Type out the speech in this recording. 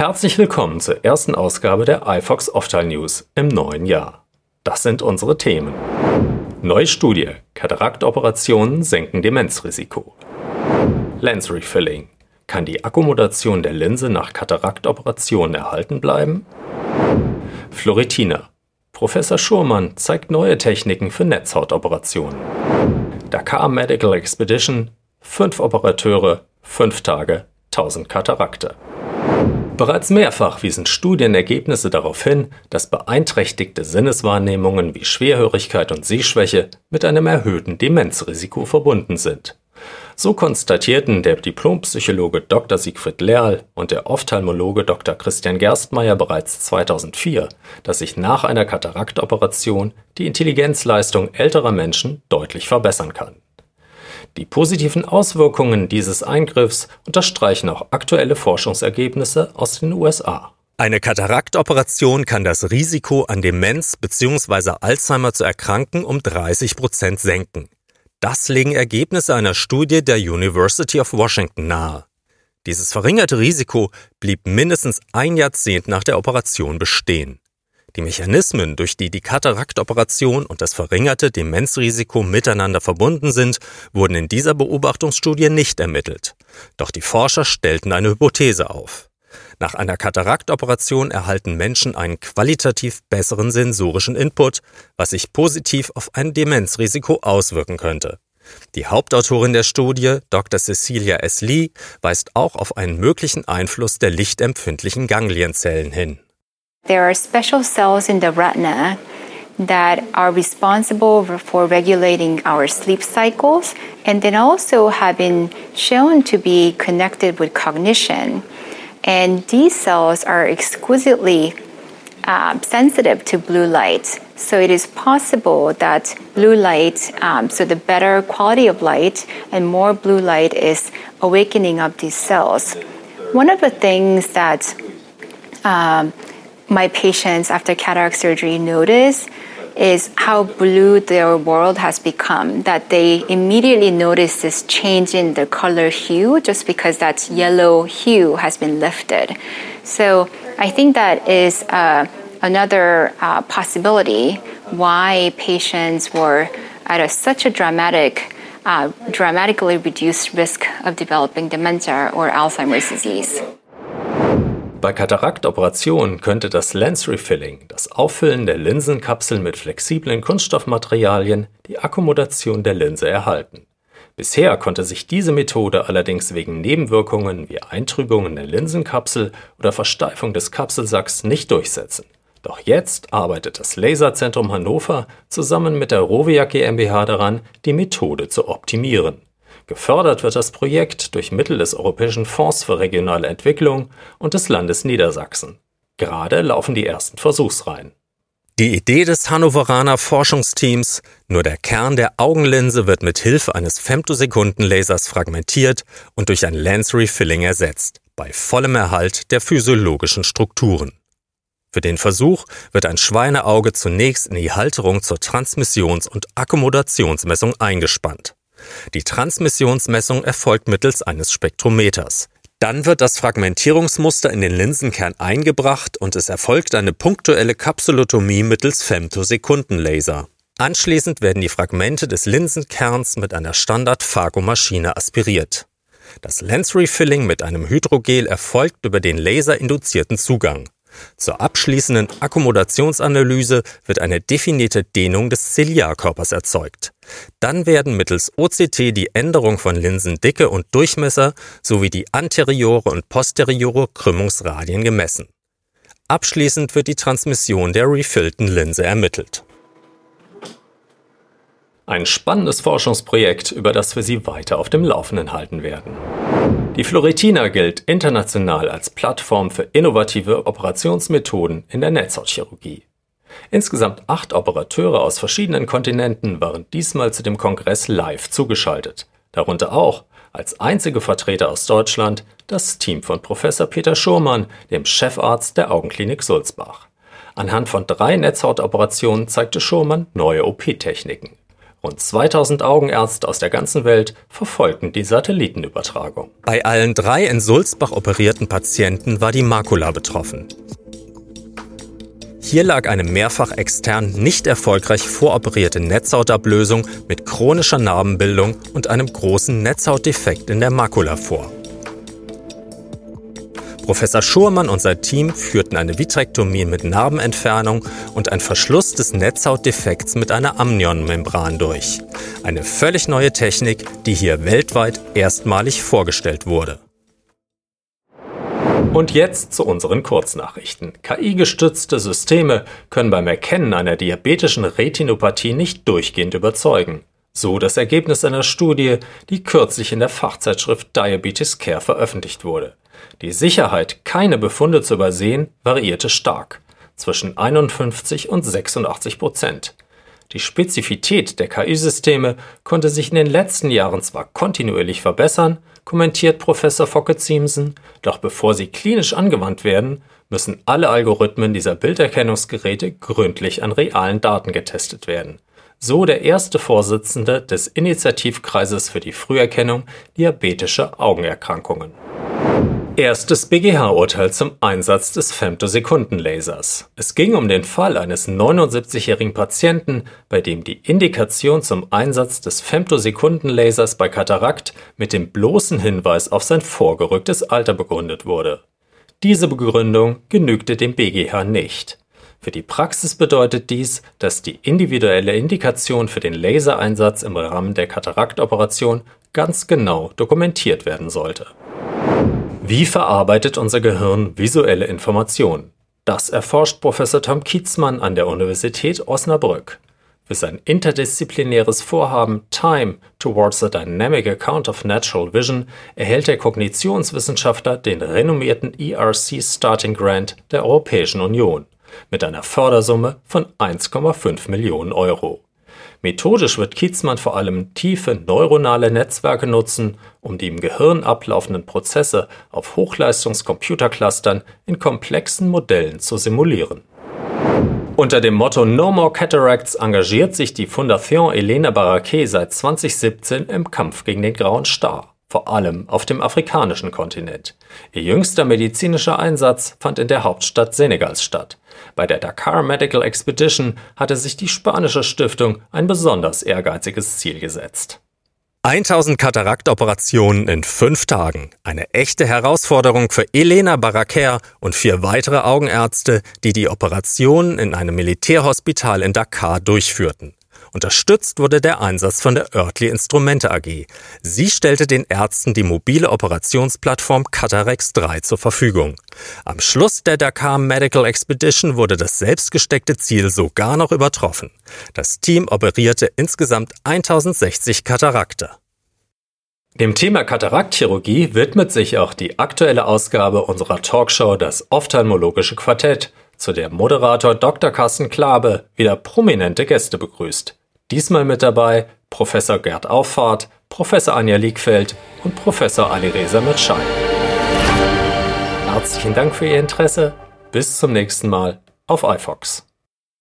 Herzlich willkommen zur ersten Ausgabe der iFox Oftal News im neuen Jahr. Das sind unsere Themen. Neue Studie: Kataraktoperationen senken Demenzrisiko. Lens Refilling. Kann die Akkommodation der Linse nach Kataraktoperationen erhalten bleiben? Fluoretina. Professor Schurmann zeigt neue Techniken für Netzhautoperationen. Dakar Medical Expedition. Fünf Operateure, fünf Tage, 1000 Katarakte. Bereits mehrfach wiesen Studienergebnisse darauf hin, dass beeinträchtigte Sinneswahrnehmungen wie Schwerhörigkeit und Sehschwäche mit einem erhöhten Demenzrisiko verbunden sind. So konstatierten der Diplompsychologe Dr. Siegfried Lerl und der Ophthalmologe Dr. Christian Gerstmeier bereits 2004, dass sich nach einer Kataraktoperation die Intelligenzleistung älterer Menschen deutlich verbessern kann. Die positiven Auswirkungen dieses Eingriffs unterstreichen auch aktuelle Forschungsergebnisse aus den USA. Eine Kataraktoperation kann das Risiko an Demenz bzw. Alzheimer zu erkranken um 30 Prozent senken. Das legen Ergebnisse einer Studie der University of Washington nahe. Dieses verringerte Risiko blieb mindestens ein Jahrzehnt nach der Operation bestehen. Die Mechanismen, durch die die Kataraktoperation und das verringerte Demenzrisiko miteinander verbunden sind, wurden in dieser Beobachtungsstudie nicht ermittelt. Doch die Forscher stellten eine Hypothese auf. Nach einer Kataraktoperation erhalten Menschen einen qualitativ besseren sensorischen Input, was sich positiv auf ein Demenzrisiko auswirken könnte. Die Hauptautorin der Studie, Dr. Cecilia S. Lee, weist auch auf einen möglichen Einfluss der lichtempfindlichen Ganglienzellen hin. There are special cells in the retina that are responsible for regulating our sleep cycles and then also have been shown to be connected with cognition. And these cells are exquisitely uh, sensitive to blue light. So it is possible that blue light, um, so the better quality of light and more blue light is awakening up these cells. One of the things that um, my patients after cataract surgery notice is how blue their world has become. That they immediately notice this change in the color hue just because that yellow hue has been lifted. So I think that is uh, another uh, possibility why patients were at a, such a dramatic, uh, dramatically reduced risk of developing dementia or Alzheimer's disease. Bei Kataraktoperationen könnte das Lens Refilling, das Auffüllen der Linsenkapsel mit flexiblen Kunststoffmaterialien, die Akkommodation der Linse erhalten. Bisher konnte sich diese Methode allerdings wegen Nebenwirkungen wie Eintrübungen der Linsenkapsel oder Versteifung des Kapselsacks nicht durchsetzen. Doch jetzt arbeitet das Laserzentrum Hannover zusammen mit der Roviak GmbH daran, die Methode zu optimieren. Gefördert wird das Projekt durch Mittel des Europäischen Fonds für regionale Entwicklung und des Landes Niedersachsen. Gerade laufen die ersten Versuchsreihen. Die Idee des Hannoveraner Forschungsteams, nur der Kern der Augenlinse wird mit Hilfe eines Femtosekundenlasers fragmentiert und durch ein Lens Refilling ersetzt, bei vollem Erhalt der physiologischen Strukturen. Für den Versuch wird ein Schweineauge zunächst in die Halterung zur Transmissions- und Akkommodationsmessung eingespannt. Die Transmissionsmessung erfolgt mittels eines Spektrometers. Dann wird das Fragmentierungsmuster in den Linsenkern eingebracht und es erfolgt eine punktuelle Kapsulotomie mittels Femtosekundenlaser. Anschließend werden die Fragmente des Linsenkerns mit einer Standard-Phagomaschine aspiriert. Das Lens Refilling mit einem Hydrogel erfolgt über den laserinduzierten Zugang. Zur abschließenden Akkommodationsanalyse wird eine definierte Dehnung des Ziliarkörpers erzeugt. Dann werden mittels OCT die Änderung von Linsendicke und Durchmesser sowie die anteriore und posteriore Krümmungsradien gemessen. Abschließend wird die Transmission der refillten Linse ermittelt. Ein spannendes Forschungsprojekt, über das wir Sie weiter auf dem Laufenden halten werden. Die Floretina gilt international als Plattform für innovative Operationsmethoden in der Netzhautchirurgie. Insgesamt acht Operateure aus verschiedenen Kontinenten waren diesmal zu dem Kongress live zugeschaltet, darunter auch als einzige Vertreter aus Deutschland das Team von Professor Peter Schurmann, dem Chefarzt der Augenklinik Sulzbach. Anhand von drei Netzhautoperationen zeigte Schurmann neue OP-Techniken. Rund 2000 Augenärzte aus der ganzen Welt verfolgten die Satellitenübertragung. Bei allen drei in Sulzbach operierten Patienten war die Makula betroffen. Hier lag eine mehrfach extern nicht erfolgreich voroperierte Netzhautablösung mit chronischer Narbenbildung und einem großen Netzhautdefekt in der Makula vor. Professor Schurmann und sein Team führten eine Vitrektomie mit Narbenentfernung und ein Verschluss des Netzhautdefekts mit einer Amnionmembran durch. Eine völlig neue Technik, die hier weltweit erstmalig vorgestellt wurde. Und jetzt zu unseren Kurznachrichten. KI-gestützte Systeme können beim Erkennen einer diabetischen Retinopathie nicht durchgehend überzeugen. So das Ergebnis einer Studie, die kürzlich in der Fachzeitschrift Diabetes Care veröffentlicht wurde. Die Sicherheit, keine Befunde zu übersehen, variierte stark, zwischen 51 und 86 Prozent. Die Spezifität der KI-Systeme konnte sich in den letzten Jahren zwar kontinuierlich verbessern, kommentiert Professor Focke-Ziemsen, doch bevor sie klinisch angewandt werden, müssen alle Algorithmen dieser Bilderkennungsgeräte gründlich an realen Daten getestet werden. So der erste Vorsitzende des Initiativkreises für die Früherkennung diabetischer Augenerkrankungen. Erstes BGH-Urteil zum Einsatz des Femtosekundenlasers. Es ging um den Fall eines 79-jährigen Patienten, bei dem die Indikation zum Einsatz des Femtosekundenlasers bei Katarakt mit dem bloßen Hinweis auf sein vorgerücktes Alter begründet wurde. Diese Begründung genügte dem BGH nicht. Für die Praxis bedeutet dies, dass die individuelle Indikation für den Lasereinsatz im Rahmen der Kataraktoperation ganz genau dokumentiert werden sollte. Wie verarbeitet unser Gehirn visuelle Informationen? Das erforscht Professor Tom Kietzmann an der Universität Osnabrück. Für sein interdisziplinäres Vorhaben Time Towards a Dynamic Account of Natural Vision erhält der Kognitionswissenschaftler den renommierten ERC Starting Grant der Europäischen Union mit einer Fördersumme von 1,5 Millionen Euro. Methodisch wird Kietzmann vor allem tiefe neuronale Netzwerke nutzen, um die im Gehirn ablaufenden Prozesse auf Hochleistungscomputerclustern in komplexen Modellen zu simulieren. Unter dem Motto No More Cataracts engagiert sich die Fondation Elena Barraquet seit 2017 im Kampf gegen den grauen Star, vor allem auf dem afrikanischen Kontinent. Ihr jüngster medizinischer Einsatz fand in der Hauptstadt Senegals statt. Bei der Dakar Medical Expedition hatte sich die spanische Stiftung ein besonders ehrgeiziges Ziel gesetzt. 1000 Kataraktoperationen in fünf Tagen. Eine echte Herausforderung für Elena Barraquer und vier weitere Augenärzte, die die Operationen in einem Militärhospital in Dakar durchführten. Unterstützt wurde der Einsatz von der Oertli Instrumente AG. Sie stellte den Ärzten die mobile Operationsplattform Catarex 3 zur Verfügung. Am Schluss der Dakar Medical Expedition wurde das selbstgesteckte Ziel sogar noch übertroffen. Das Team operierte insgesamt 1060 Katarakte. Dem Thema Kataraktchirurgie widmet sich auch die aktuelle Ausgabe unserer Talkshow Das Ophthalmologische Quartett, zu der Moderator Dr. Carsten Klabe wieder prominente Gäste begrüßt. Diesmal mit dabei Professor Gerd Auffahrt, Professor Anja Liegfeld und Professor Alireza Mirschai. Herzlichen Dank für Ihr Interesse. Bis zum nächsten Mal auf iFox.